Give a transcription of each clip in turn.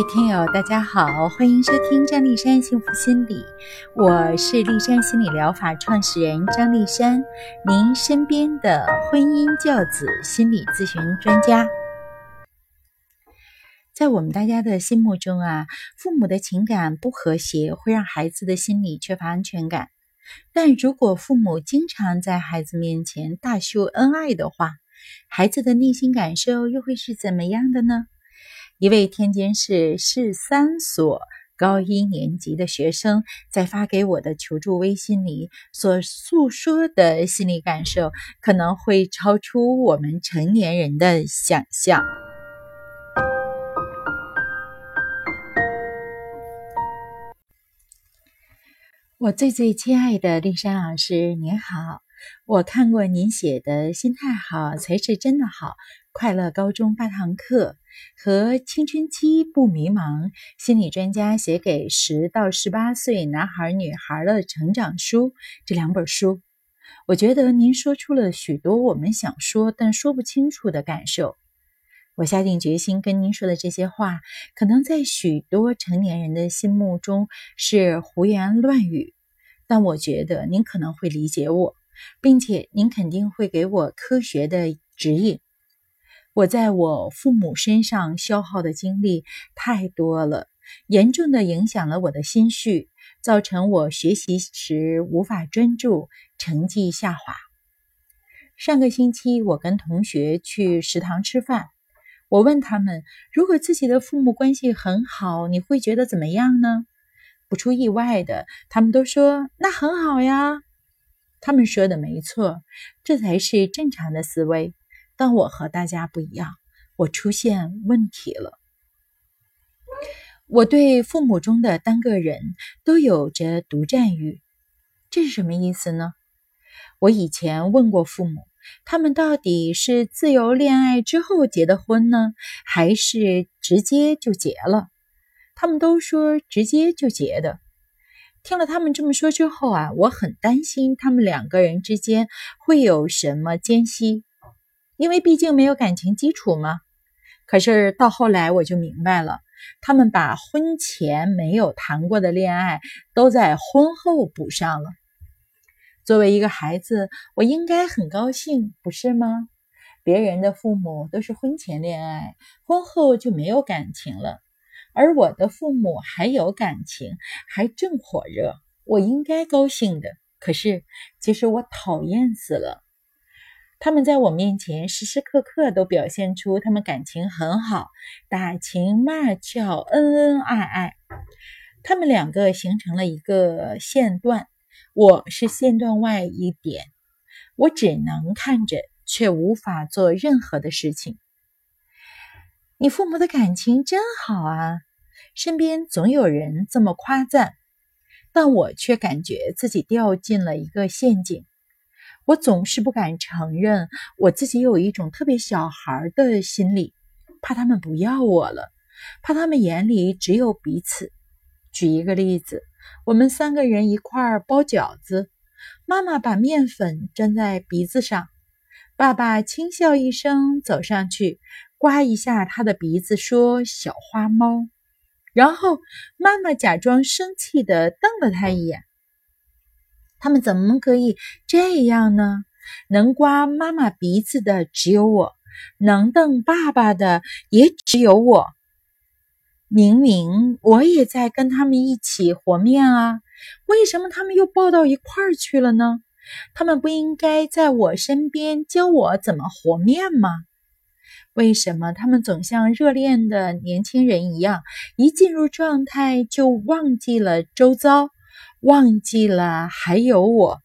位听友，大家好，欢迎收听张丽山幸福心理，我是丽山心理疗法创始人张丽山，您身边的婚姻教子心理咨询专家。在我们大家的心目中啊，父母的情感不和谐会让孩子的心理缺乏安全感，但如果父母经常在孩子面前大秀恩爱的话，孩子的内心感受又会是怎么样的呢？一位天津市市三所高一年级的学生在发给我的求助微信里所诉说的心理感受，可能会超出我们成年人的想象。我最最亲爱的丽珊老师，您好，我看过您写的《心态好才是真的好》。快乐高中八堂课和青春期不迷茫，心理专家写给十到十八岁男孩女孩的成长书这两本书，我觉得您说出了许多我们想说但说不清楚的感受。我下定决心跟您说的这些话，可能在许多成年人的心目中是胡言乱语，但我觉得您可能会理解我，并且您肯定会给我科学的指引。我在我父母身上消耗的精力太多了，严重的影响了我的心绪，造成我学习时无法专注，成绩下滑。上个星期，我跟同学去食堂吃饭，我问他们，如果自己的父母关系很好，你会觉得怎么样呢？不出意外的，他们都说那很好呀。他们说的没错，这才是正常的思维。但我和大家不一样，我出现问题了。我对父母中的单个人都有着独占欲，这是什么意思呢？我以前问过父母，他们到底是自由恋爱之后结的婚呢，还是直接就结了？他们都说直接就结的。听了他们这么说之后啊，我很担心他们两个人之间会有什么间隙。因为毕竟没有感情基础嘛，可是到后来我就明白了，他们把婚前没有谈过的恋爱都在婚后补上了。作为一个孩子，我应该很高兴，不是吗？别人的父母都是婚前恋爱，婚后就没有感情了，而我的父母还有感情，还正火热，我应该高兴的。可是，其实我讨厌死了。他们在我面前时时刻刻都表现出他们感情很好，打情骂俏，恩恩爱爱。他们两个形成了一个线段，我是线段外一点，我只能看着，却无法做任何的事情。你父母的感情真好啊，身边总有人这么夸赞，但我却感觉自己掉进了一个陷阱。我总是不敢承认我自己有一种特别小孩的心理，怕他们不要我了，怕他们眼里只有彼此。举一个例子，我们三个人一块儿包饺子，妈妈把面粉粘在鼻子上，爸爸轻笑一声走上去，刮一下他的鼻子，说：“小花猫。”然后妈妈假装生气的瞪了他一眼。他们怎么可以这样呢？能刮妈妈鼻子的只有我，能瞪爸爸的也只有我。明明我也在跟他们一起和面啊，为什么他们又抱到一块儿去了呢？他们不应该在我身边教我怎么和面吗？为什么他们总像热恋的年轻人一样，一进入状态就忘记了周遭？忘记了还有我，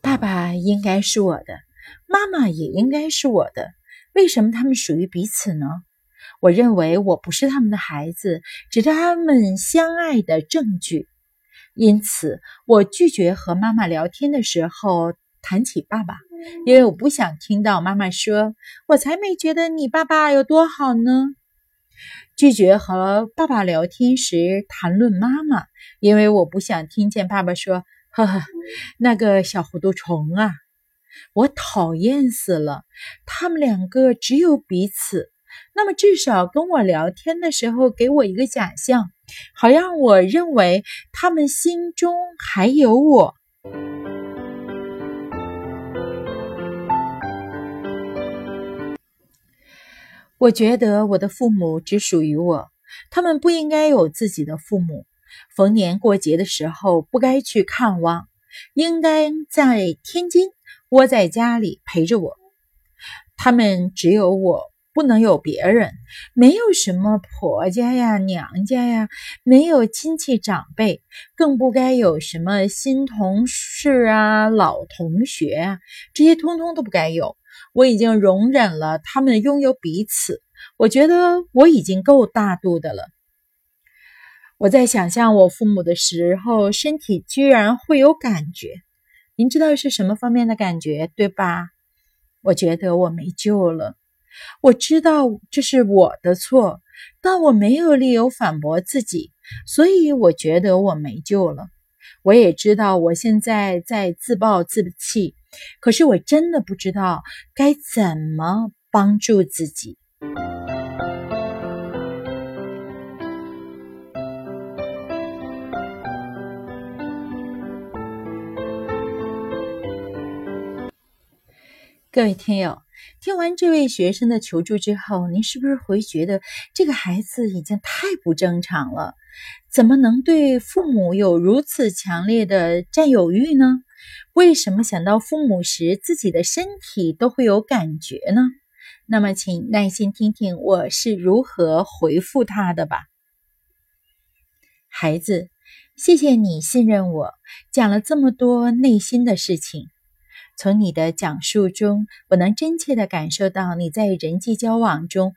爸爸应该是我的，妈妈也应该是我的。为什么他们属于彼此呢？我认为我不是他们的孩子，只是他们相爱的证据。因此，我拒绝和妈妈聊天的时候谈起爸爸。因为我不想听到妈妈说：“我才没觉得你爸爸有多好呢。”拒绝和爸爸聊天时谈论妈妈，因为我不想听见爸爸说：“呵呵，那个小糊涂虫啊，我讨厌死了！他们两个只有彼此，那么至少跟我聊天的时候给我一个假象，好让我认为他们心中还有我。我觉得我的父母只属于我，他们不应该有自己的父母。逢年过节的时候不该去看望，应该在天津窝在家里陪着我。他们只有我，不能有别人，没有什么婆家呀、娘家呀，没有亲戚长辈，更不该有什么新同事啊、老同学啊，这些通通都不该有。我已经容忍了他们拥有彼此，我觉得我已经够大度的了。我在想象我父母的时候，身体居然会有感觉。您知道是什么方面的感觉，对吧？我觉得我没救了。我知道这是我的错，但我没有理由反驳自己，所以我觉得我没救了。我也知道我现在在自暴自弃，可是我真的不知道该怎么帮助自己。各位听友，听完这位学生的求助之后，您是不是会觉得这个孩子已经太不正常了？怎么能对父母有如此强烈的占有欲呢？为什么想到父母时，自己的身体都会有感觉呢？那么，请耐心听听我是如何回复他的吧。孩子，谢谢你信任我，讲了这么多内心的事情。从你的讲述中，我能真切地感受到你在人际交往中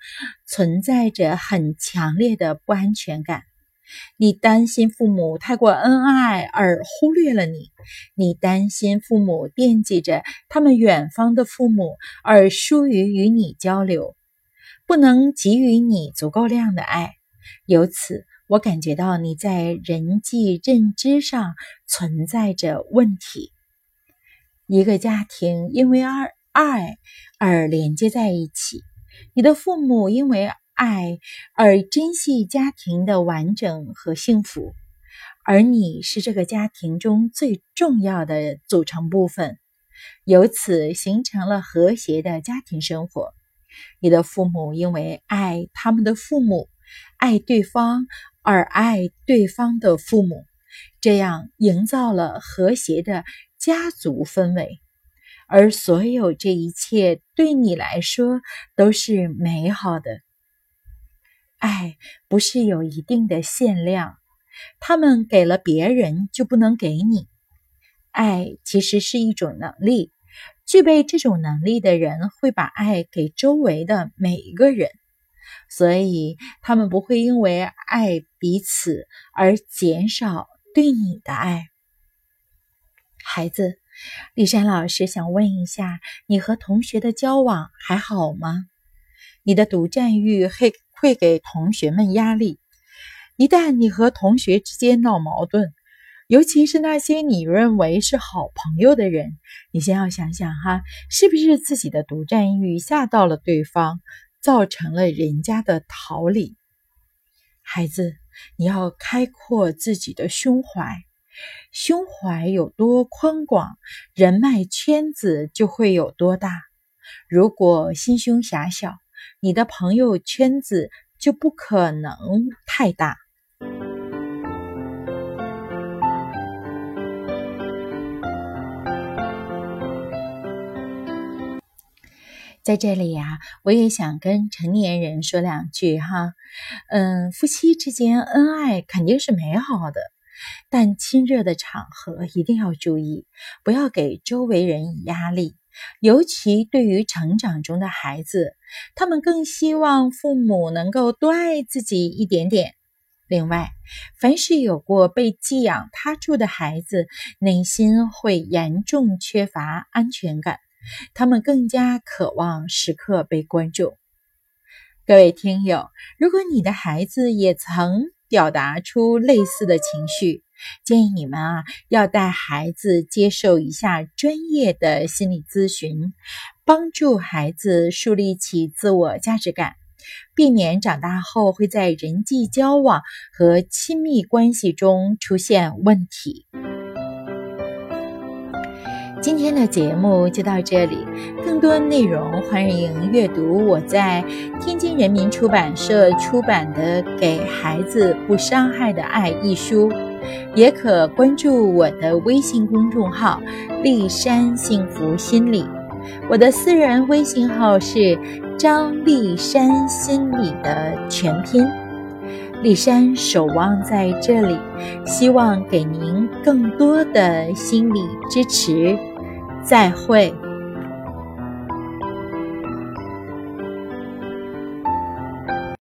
存在着很强烈的不安全感。你担心父母太过恩爱而忽略了你，你担心父母惦记着他们远方的父母而疏于与你交流，不能给予你足够量的爱。由此，我感觉到你在人际认知上存在着问题。一个家庭因为爱爱而连接在一起，你的父母因为爱而珍惜家庭的完整和幸福，而你是这个家庭中最重要的组成部分，由此形成了和谐的家庭生活。你的父母因为爱他们的父母，爱对方而爱对方的父母，这样营造了和谐的。家族氛围，而所有这一切对你来说都是美好的。爱不是有一定的限量，他们给了别人就不能给你。爱其实是一种能力，具备这种能力的人会把爱给周围的每一个人，所以他们不会因为爱彼此而减少对你的爱。孩子，丽珊老师想问一下，你和同学的交往还好吗？你的独占欲会会给同学们压力。一旦你和同学之间闹矛盾，尤其是那些你认为是好朋友的人，你先要想想哈，是不是自己的独占欲吓到了对方，造成了人家的逃离？孩子，你要开阔自己的胸怀。胸怀有多宽广，人脉圈子就会有多大。如果心胸狭小，你的朋友圈子就不可能太大。在这里呀，我也想跟成年人说两句哈。嗯，夫妻之间恩爱肯定是美好的。但亲热的场合一定要注意，不要给周围人以压力，尤其对于成长中的孩子，他们更希望父母能够多爱自己一点点。另外，凡是有过被寄养他住的孩子，内心会严重缺乏安全感，他们更加渴望时刻被关注。各位听友，如果你的孩子也曾表达出类似的情绪，建议你们啊，要带孩子接受一下专业的心理咨询，帮助孩子树立起自我价值感，避免长大后会在人际交往和亲密关系中出现问题。今天的节目就到这里，更多内容欢迎阅读我在天津人民出版社出版的《给孩子不伤害的爱》一书，也可关注我的微信公众号“丽山幸福心理”，我的私人微信号是张丽山心理的全拼。丽山守望在这里，希望给您更多的心理支持。再会。